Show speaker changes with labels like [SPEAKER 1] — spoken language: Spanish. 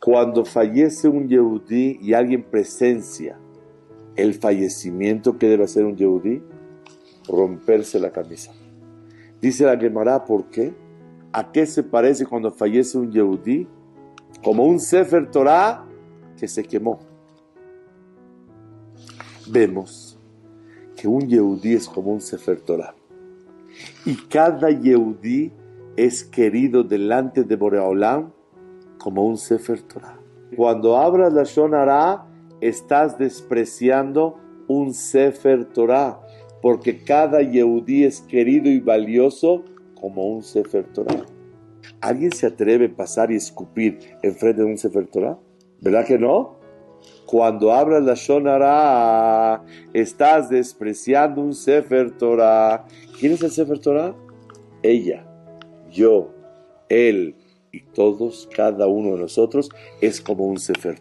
[SPEAKER 1] Cuando fallece un Yehudí y alguien presencia el fallecimiento que debe hacer un Yehudí, romperse la camisa. Dice la Gemara, ¿por qué? ¿A qué se parece cuando fallece un Yehudí? Como un Sefer Torah que se quemó. Vemos que un Yehudí es como un Sefer Torah. Y cada Yehudí es querido delante de Boreolam como un Sefer Torah. Cuando abras la Shonara, estás despreciando un Sefer Torah, porque cada Yehudí es querido y valioso como un Sefer Torah. ¿Alguien se atreve a pasar y escupir enfrente de un Sefer Torah? ¿Verdad que no? Cuando abras la Shonara, estás despreciando un Sefer Torah. ¿Quién es el Sefer Torah? Ella, yo, él, y todos, cada uno de nosotros, es como un Sefer.